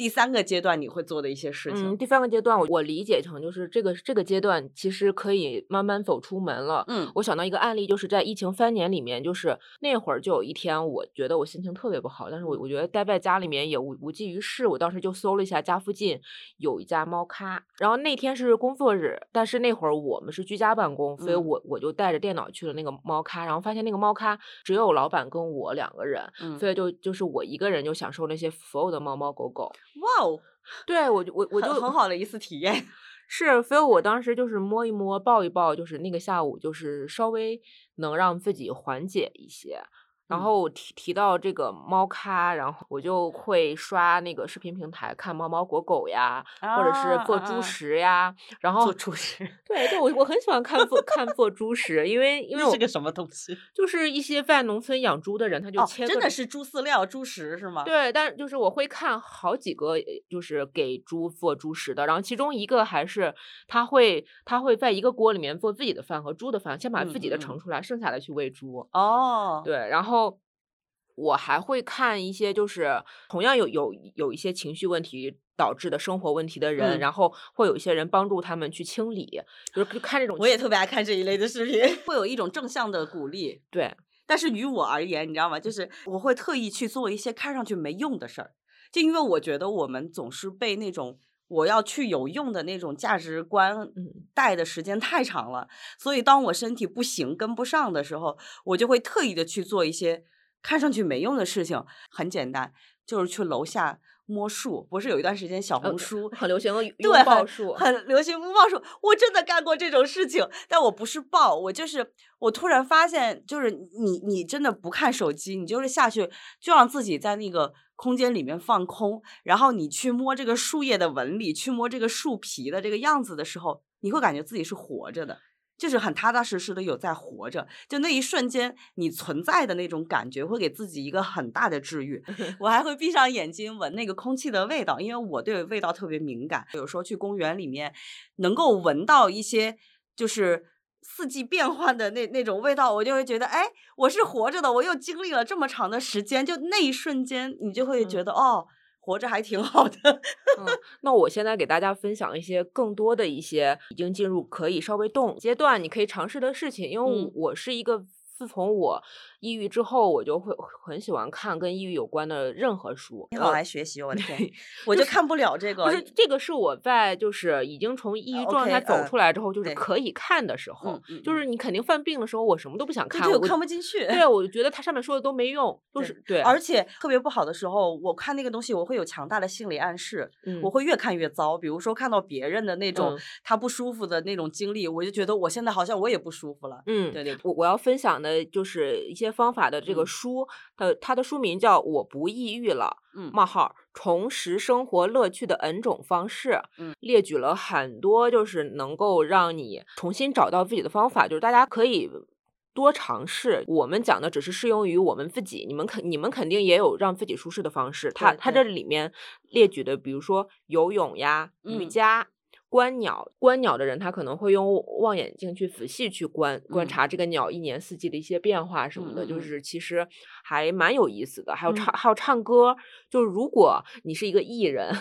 第三个阶段你会做的一些事情。嗯，第三个阶段我我理解成就是这个这个阶段其实可以慢慢走出门了。嗯，我想到一个案例，就是在疫情三年里面，就是那会儿就有一天，我觉得我心情特别不好，但是我我觉得待在家里面也无无济于事，我当时就搜了一下家附近有一家猫咖，然后那天是工作日，但是那会儿我们是居家办公，所以我我就带着电脑去了那个猫咖，然后发现那个猫咖只有老板跟我两个人，所以就就是我一个人就享受那些所有的猫猫狗狗。哇哦，对我就我我就很好的一次体验，[laughs] 是，所以我当时就是摸一摸抱一抱，就是那个下午就是稍微能让自己缓解一些。然后提提到这个猫咖，然后我就会刷那个视频平台看猫猫狗狗呀，或者是做猪食呀。然后做猪食，对对，我我很喜欢看做看做猪食，因为因为是个什么东西？[laughs] 就是一些在农村养猪的人，他就切真的是猪饲料、猪食是吗？对，但就是我会看好几个，就是给猪做猪食的，然后其中一个还是他会他会在一个锅里面做自己的饭和猪的饭，先把自己的盛出来，剩下的去喂猪。哦，对，然后。我还会看一些，就是同样有有有一些情绪问题导致的生活问题的人，然后会有一些人帮助他们去清理，就是看这种。我也特别爱看这一类的视频，[laughs] 会有一种正向的鼓励。对，但是于我而言，你知道吗？就是我会特意去做一些看上去没用的事儿，就因为我觉得我们总是被那种我要去有用的那种价值观带的时间太长了，所以当我身体不行跟不上的时候，我就会特意的去做一些。看上去没用的事情很简单，就是去楼下摸树。不是有一段时间小红书很流行拥抱树，很流行拥抱树。我真的干过这种事情，但我不是抱，我就是我突然发现，就是你你真的不看手机，你就是下去就让自己在那个空间里面放空，然后你去摸这个树叶的纹理，去摸这个树皮的这个样子的时候，你会感觉自己是活着的。就是很踏踏实实的有在活着，就那一瞬间你存在的那种感觉，会给自己一个很大的治愈。[laughs] 我还会闭上眼睛闻那个空气的味道，因为我对味道特别敏感。有时候去公园里面，能够闻到一些就是四季变换的那那种味道，我就会觉得，哎，我是活着的，我又经历了这么长的时间，就那一瞬间，你就会觉得，哦。活着还挺好的。[laughs] 嗯，那我现在给大家分享一些更多的一些已经进入可以稍微动阶段，你可以尝试的事情，因为我是一个。自从我抑郁之后，我就会很喜欢看跟抑郁有关的任何书。你老来学习，我的 [laughs] 天，我就看不了这个。不是这个，是我在就是已经从抑郁状态走出来之后，就是可以看的时候。就是你肯定犯病的时候，我什么都不想看，我看不进去。对，我就觉得它上面说的都没用，就是对。而且特别不好的时候，我看那个东西，我会有强大的心理暗示，我会越看越糟。比如说看到别人的那种他不舒服的那种经历，我就觉得我现在好像我也不舒服了。嗯，对对，我我要分享的。呃，就是一些方法的这个书，它它的书名叫《我不抑郁了》，冒号重拾生活乐趣的 N 种方式，嗯，列举了很多就是能够让你重新找到自己的方法，就是大家可以多尝试。我们讲的只是适用于我们自己，你们肯你们肯定也有让自己舒适的方式。它它这里面列举的，比如说游泳呀、瑜伽。观鸟，观鸟的人他可能会用望远镜去仔细去观观察这个鸟一年四季的一些变化什么的，就是其实还蛮有意思的。还有唱还有唱歌，就是如果你是一个艺人，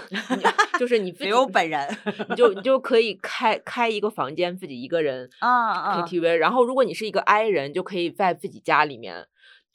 就是你没有本人，你就你就可以开开一个房间自己一个人啊 KTV，然后如果你是一个 I 人，就可以在自己家里面。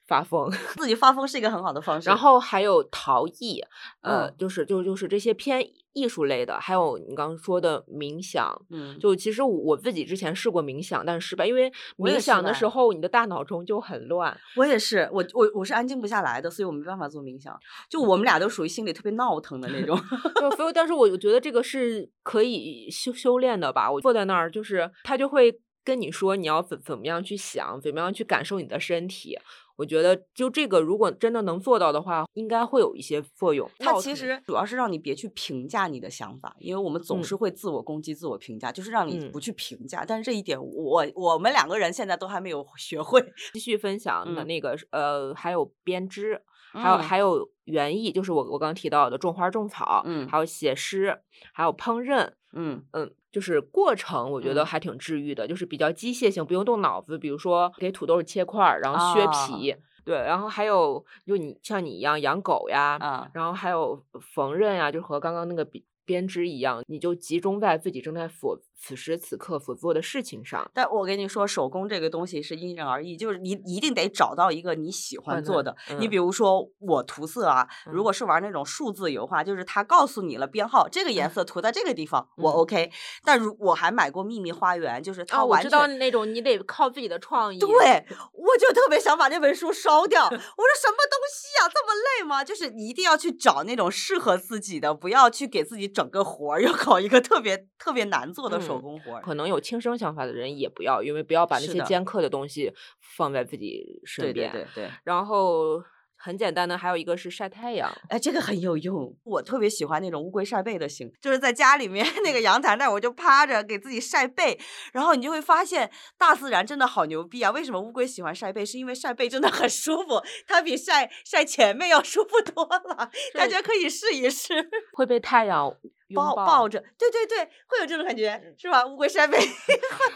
发疯，自己发疯是一个很好的方式。然后还有陶艺，呃，就是就就是这些偏艺术类的，还有你刚刚说的冥想，嗯，就其实我自己之前试过冥想，但是失败，因为冥想的时候你的大脑中就很乱。我也是，我我我是安静不下来的，所以我没办法做冥想。就我们俩都属于心里特别闹腾的那种。[laughs] 所以，但是我觉得这个是可以修修炼的吧。我坐在那儿，就是他就会跟你说你要怎怎么样去想，怎么样去感受你的身体。我觉得就这个，如果真的能做到的话，应该会有一些作用。它其实主要是让你别去评价你的想法，因为我们总是会自我攻击、自我评价，就是让你不去评价。但是这一点，我我们两个人现在都还没有 [laughs] 学会。继续分享的那个呃，还有编织，还有还有园艺，就是我我刚刚提到的种花种草，嗯，还有写诗，还有烹饪，嗯嗯。就是过程，我觉得还挺治愈的，就是比较机械性，不用动脑子。比如说给土豆切块儿，然后削皮，对，然后还有就你像你一样养狗呀，然后还有缝纫呀，就和刚刚那个比。编织一样，你就集中在自己正在所此时此刻所做的事情上。但我跟你说，手工这个东西是因人而异，就是你一定得找到一个你喜欢做的。你比如说我涂色啊，如果是玩那种数字油画，就是他告诉你了编号，这个颜色涂在这个地方，我 OK。但如我还买过秘密花园，就是他我知道那种你得靠自己的创意。对，我就特别想把那本书烧掉。[laughs] 我说什么东西呀，这么累吗？就是你一定要去找那种适合自己的，不要去给自己。整个活儿要搞一个特别特别难做的手工活儿，可能有轻生想法的人也不要，因为不要把那些尖刻的东西放在自己身边。对对对对，然后。很简单的，还有一个是晒太阳，哎，这个很有用。我特别喜欢那种乌龟晒背的型，就是在家里面那个阳台那，我就趴着给自己晒背，然后你就会发现大自然真的好牛逼啊！为什么乌龟喜欢晒背？是因为晒背真的很舒服，它比晒晒前面要舒服多了。大家可以试一试，[laughs] 会被太阳。抱抱着，对对对，会有这种感觉，是吧？乌龟晒背，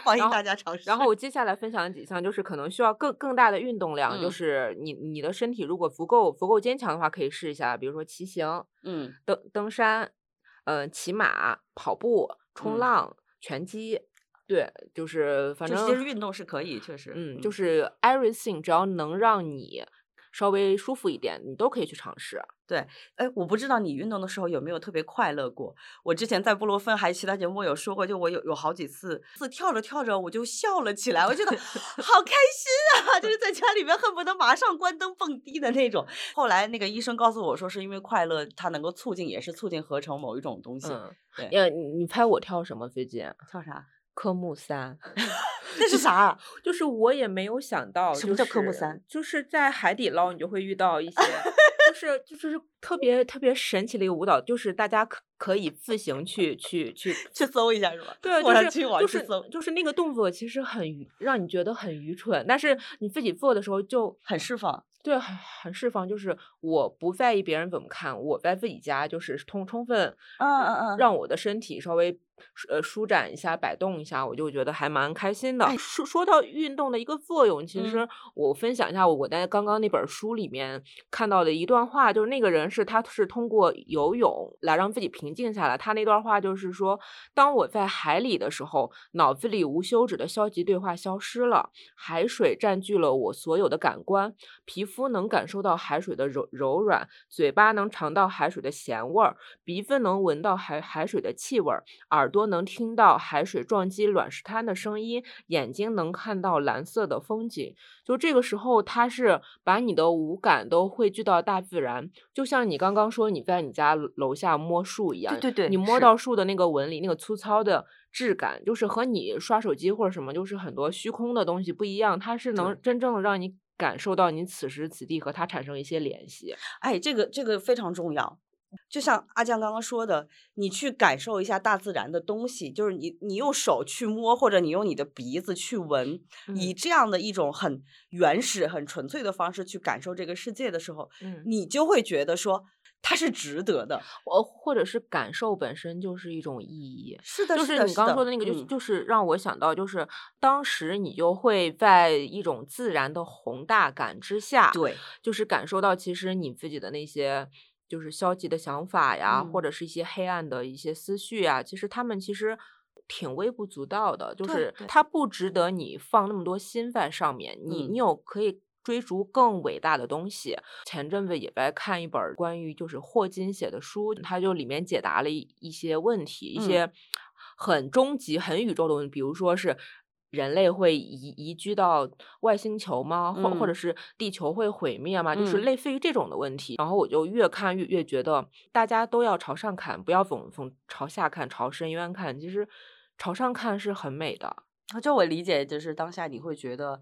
欢迎大家尝试。然后我接下来分享的几项，就是可能需要更更大的运动量，就是你你的身体如果足够足够坚强的话，可以试一下，比如说骑行，嗯，登登山，嗯，骑马、跑步、冲浪、拳击，对，就是反正其实运动是可以，确实，嗯，就是 everything，只要能让你。稍微舒服一点，你都可以去尝试。对，哎，我不知道你运动的时候有没有特别快乐过。我之前在布洛芬还其他节目有说过，就我有有好几次，次跳着跳着我就笑了起来，我觉得 [laughs] 好开心啊！就是在家里面恨不得马上关灯蹦迪的那种。后来那个医生告诉我说，是因为快乐它能够促进，也是促进合成某一种东西。嗯，对。你你猜我跳什么最近？跳啥？科目三。[laughs] 那是啥？就是我也没有想到，什么叫科目三？就是在海底捞，你就会遇到一些，就 [laughs] 是就是特别特别神奇的一个舞蹈，就是大家可可以自行去去去 [laughs] 去搜一下，是吧？对，就是就是就是那个动作，其实很让你觉得很愚蠢，但是你自己做的时候就很释放。对，很很释放，就是我不在意别人怎么看，我在自己家就是充充分，嗯嗯嗯，让我的身体稍微呃舒展一下，摆动一下，我就觉得还蛮开心的。说说到运动的一个作用，其实我分享一下我在刚刚那本书里面看到的一段话，就是那个人是他是通过游泳来让自己平静下来。他那段话就是说，当我在海里的时候，脑子里无休止的消极对话消失了，海水占据了我所有的感官，皮。肤能感受到海水的柔柔软，嘴巴能尝到海水的咸味儿，鼻子能闻到海海水的气味儿，耳朵能听到海水撞击卵石滩的声音，眼睛能看到蓝色的风景。就这个时候，它是把你的五感都汇聚到大自然，就像你刚刚说你在你家楼下摸树一样，对对对，你摸到树的那个纹理，那个粗糙的质感，就是和你刷手机或者什么，就是很多虚空的东西不一样，它是能真正让你。感受到你此时此地和它产生一些联系，哎，这个这个非常重要。就像阿江刚刚说的，你去感受一下大自然的东西，就是你你用手去摸，或者你用你的鼻子去闻，以这样的一种很原始、很纯粹的方式去感受这个世界的时候，你就会觉得说。它是值得的。我或者是感受本身就是一种意义。是的，就是你刚刚说的那个，就是就是让我想到，就是当时你就会在一种自然的宏大感之下，对，就是感受到其实你自己的那些就是消极的想法呀，或者是一些黑暗的一些思绪啊，其实他们其实。挺微不足道的，就是它不值得你放那么多心在上面。你你有可以追逐更伟大的东西。前阵子也在看一本关于就是霍金写的书，他就里面解答了一一些问题，一些很终极、很宇宙的问题，比如说是人类会移移居到外星球吗？或或者是地球会毁灭吗？就是类似于这种的问题。然后我就越看越越觉得，大家都要朝上看，不要总总朝下看，朝深渊看。其实。朝上看是很美的，就我理解，就是当下你会觉得，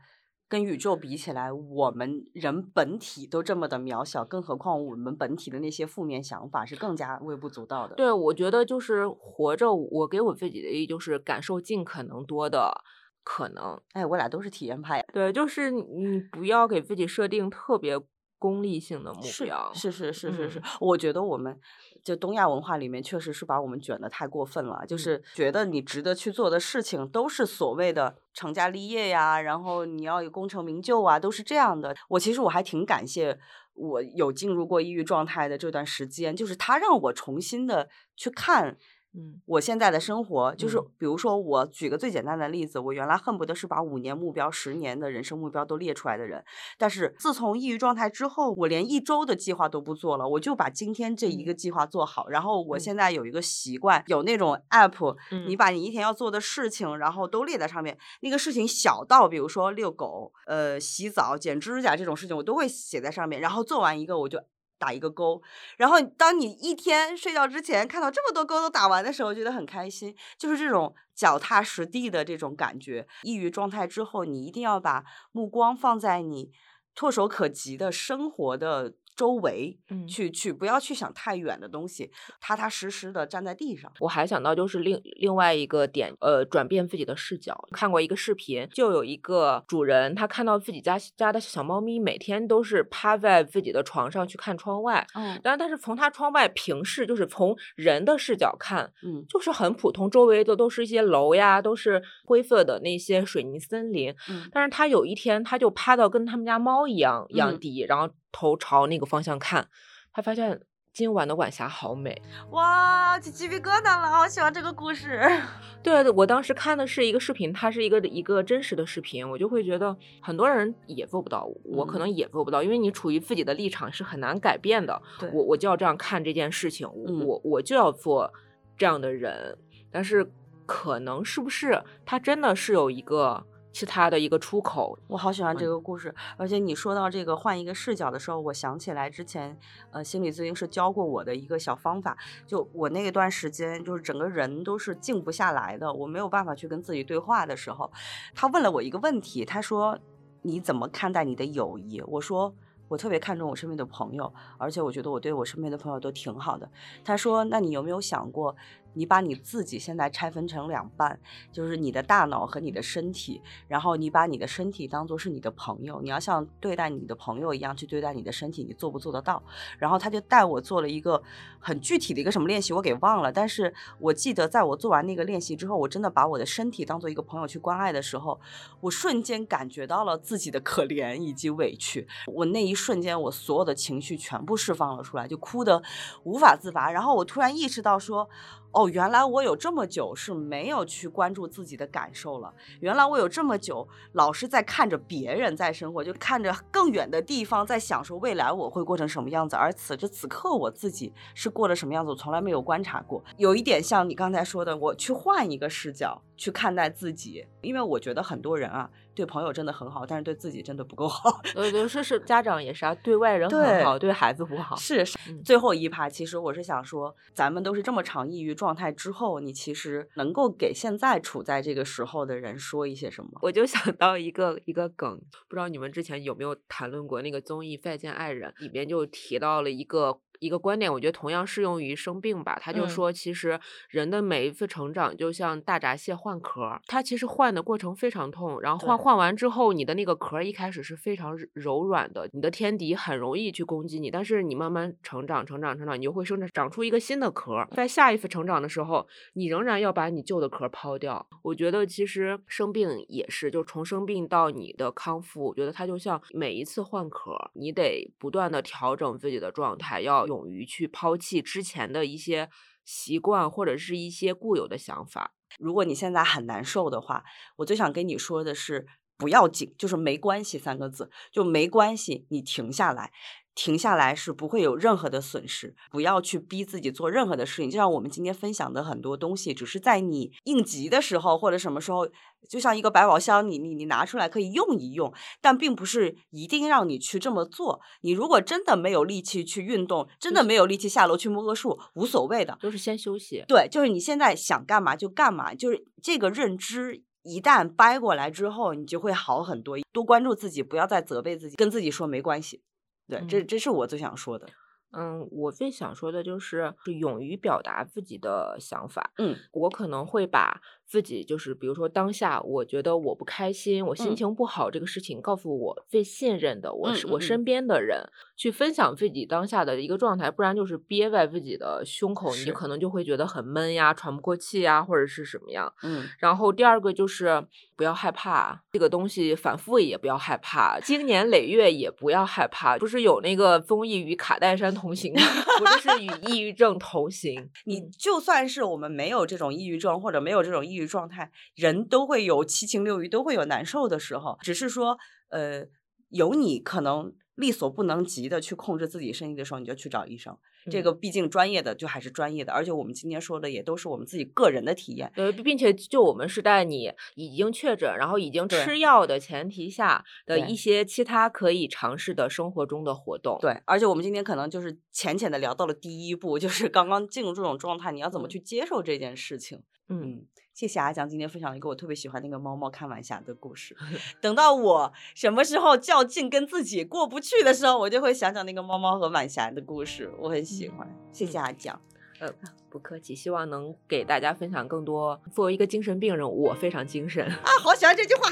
跟宇宙比起来，我们人本体都这么的渺小，更何况我们本体的那些负面想法是更加微不足道的。对，我觉得就是活着，我给我自己的意义就是感受尽可能多的可能。哎，我俩都是体验派。对，就是你不要给自己设定特别。功利性的目标是是是是是，我觉得我们就东亚文化里面确实是把我们卷的太过分了，就是觉得你值得去做的事情都是所谓的成家立业呀，然后你要有功成名就啊，都是这样的。我其实我还挺感谢我有进入过抑郁状态的这段时间，就是他让我重新的去看。嗯，我现在的生活就是，比如说，我举个最简单的例子，我原来恨不得是把五年目标、十年的人生目标都列出来的人，但是自从抑郁状态之后，我连一周的计划都不做了，我就把今天这一个计划做好。然后我现在有一个习惯，有那种 app，你把你一天要做的事情，然后都列在上面。那个事情小到，比如说遛狗、呃洗澡、剪指甲这种事情，我都会写在上面。然后做完一个，我就。打一个勾，然后当你一天睡觉之前看到这么多勾都打完的时候，觉得很开心，就是这种脚踏实地的这种感觉。抑郁状态之后，你一定要把目光放在你唾手可及的生活的。周围，嗯去去，不要去想太远的东西，踏踏实实的站在地上。我还想到就是另另外一个点，呃，转变自己的视角。看过一个视频，就有一个主人，他看到自己家家的小猫咪每天都是趴在自己的床上去看窗外，嗯，但但是从他窗外平视，就是从人的视角看，嗯，就是很普通，周围的都是一些楼呀，都是灰色的那些水泥森林，嗯，但是他有一天他就趴到跟他们家猫一样一样低，然后。头朝那个方向看，他发现今晚的晚霞好美，哇，起鸡皮疙瘩了，好喜欢这个故事。[laughs] 对，我当时看的是一个视频，它是一个一个真实的视频，我就会觉得很多人也做不到，我可能也做不到，因为你处于自己的立场是很难改变的。我我就要这样看这件事情，我我就要做这样的人，但是可能是不是他真的是有一个。是他的一个出口，我好喜欢这个故事。而且你说到这个换一个视角的时候，我想起来之前呃心理咨询师教过我的一个小方法。就我那一段时间，就是整个人都是静不下来的，我没有办法去跟自己对话的时候，他问了我一个问题，他说：“你怎么看待你的友谊？”我说：“我特别看重我身边的朋友，而且我觉得我对我身边的朋友都挺好的。”他说：“那你有没有想过？”你把你自己现在拆分成两半，就是你的大脑和你的身体，然后你把你的身体当做是你的朋友，你要像对待你的朋友一样去对待你的身体，你做不做得到？然后他就带我做了一个很具体的一个什么练习，我给忘了，但是我记得在我做完那个练习之后，我真的把我的身体当做一个朋友去关爱的时候，我瞬间感觉到了自己的可怜以及委屈，我那一瞬间我所有的情绪全部释放了出来，就哭得无法自拔，然后我突然意识到说。哦，原来我有这么久是没有去关注自己的感受了。原来我有这么久老是在看着别人在生活，就看着更远的地方，在想说未来我会过成什么样子。而此时此刻我自己是过了什么样子，我从来没有观察过。有一点像你刚才说的，我去换一个视角去看待自己，因为我觉得很多人啊。对朋友真的很好，但是对自己真的不够好。[laughs] 呃，对，是是，家长也是啊，对外人很好，对孩子不好。是最后一趴，其实我是想说，咱们都是这么长抑郁状态之后，你其实能够给现在处在这个时候的人说一些什么？我就想到一个一个梗，不知道你们之前有没有谈论过那个综艺《再见爱人》，里面就提到了一个一个观点，我觉得同样适用于生病吧。他就说，其实人的每一次成长就像大闸蟹换壳，它其实换的过程非常痛。然后换换完之后，你的那个壳一开始是非常柔软的，你的天敌很容易去攻击你。但是你慢慢成长、成长、成长，你就会生长长出一个新的壳。在下一次成长的时候，你仍然要把你旧的壳抛掉。我觉得其实生病也是，就从生病到你的康复，我觉得它就像每一次换壳，你得不断的调整自己的状态，要。勇于去抛弃之前的一些习惯或者是一些固有的想法。如果你现在很难受的话，我最想跟你说的是，不要紧，就是没关系三个字，就没关系，你停下来。停下来是不会有任何的损失，不要去逼自己做任何的事情。就像我们今天分享的很多东西，只是在你应急的时候或者什么时候，就像一个百宝箱，你你你拿出来可以用一用，但并不是一定让你去这么做。你如果真的没有力气去运动，真的没有力气下楼去摸个树，无所谓的，就是先休息。对，就是你现在想干嘛就干嘛，就是这个认知一旦掰过来之后，你就会好很多。多关注自己，不要再责备自己，跟自己说没关系。对，这这是我最想说的。嗯，我最想说的就是勇于表达自己的想法。嗯，我可能会把。自己就是，比如说当下，我觉得我不开心，我心情不好，这个事情告诉我最信任的，我是我身边的人，去分享自己当下的一个状态，不然就是憋在自己的胸口，你可能就会觉得很闷呀，喘不过气呀，或者是什么样。嗯。然后第二个就是不要害怕这个东西，反复也不要害怕，经年累月也不要害怕。不是有那个综艺与卡戴珊同行吗？不是与抑郁症同行。你就算是我们没有这种抑郁症，或者没有这种抑。状态，人都会有七情六欲，都会有难受的时候。只是说，呃，有你可能力所不能及的去控制自己身体的时候，你就去找医生。这个毕竟专业的就还是专业的，而且我们今天说的也都是我们自己个人的体验。呃，并且就我们是在你已经确诊，然后已经吃药的前提下的一些其他可以尝试的生活中的活动。对，而且我们今天可能就是浅浅的聊到了第一步，[laughs] 就是刚刚进入这种状态，你要怎么去接受这件事情。嗯。谢谢阿江今天分享了一个我特别喜欢那个猫猫看晚霞的故事。[laughs] 等到我什么时候较劲跟自己过不去的时候，我就会想想那个猫猫和晚霞的故事，我很喜欢。谢谢阿江，呃，不客气，希望能给大家分享更多。作为一个精神病人，我非常精神啊，好喜欢这句话。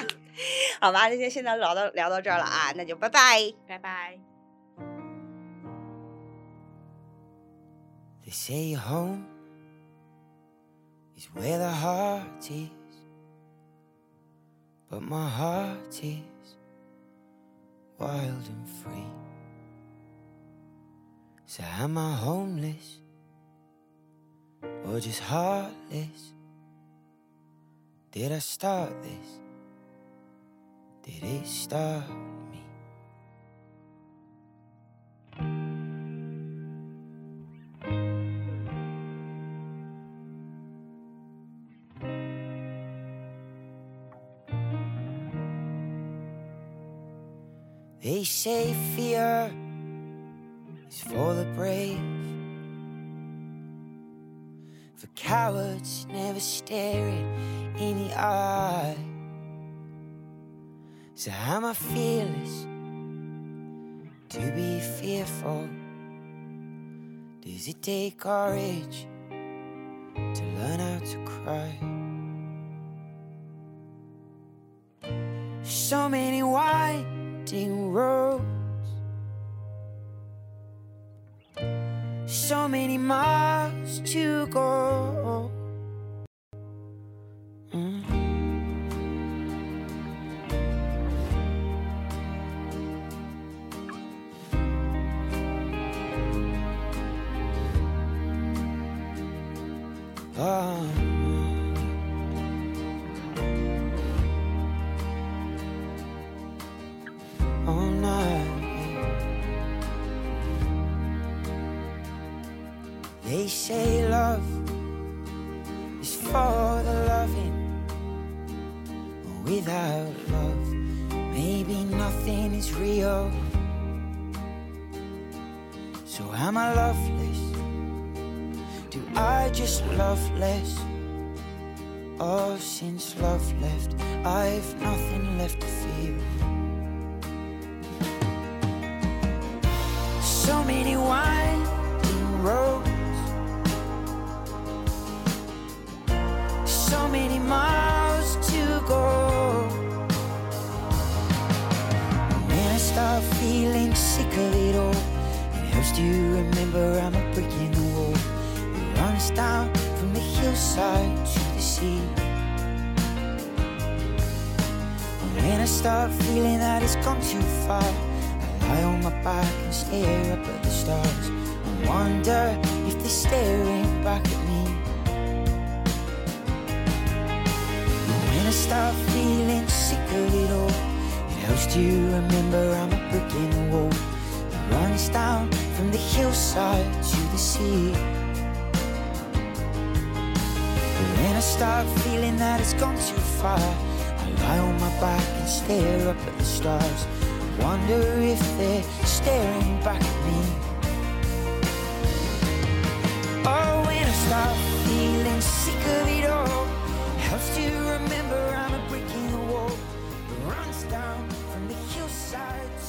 好吧，那就现在聊到聊到这儿了啊，那就拜拜，拜拜。Is where the heart is. But my heart is wild and free. So am I homeless or just heartless? Did I start this? Did it start? They say fear is for the brave. For cowards never stare it in the eye. So am I fearless to be fearful? Does it take courage to learn how to cry? So many winding roads. So many miles to go. Do I just love less? Oh, since love left, I've nothing left to fear. So many winding roads, so many miles to go. And then I start feeling sick of it all. It helps to remember I'm hillside to the sea? When I start feeling that it's gone too far, I lie on my back and stare up at the stars and wonder if they're staring back at me. And when I start feeling sick of it all, it helps to remember I'm a brick in the wall that runs down from the hillside to the sea. When I start feeling that it's gone too far, I lie on my back and stare up at the stars. Wonder if they're staring back at me. Oh, when I start feeling sick of it all, helps to remember I'm a brick in the wall that runs down from the hillside.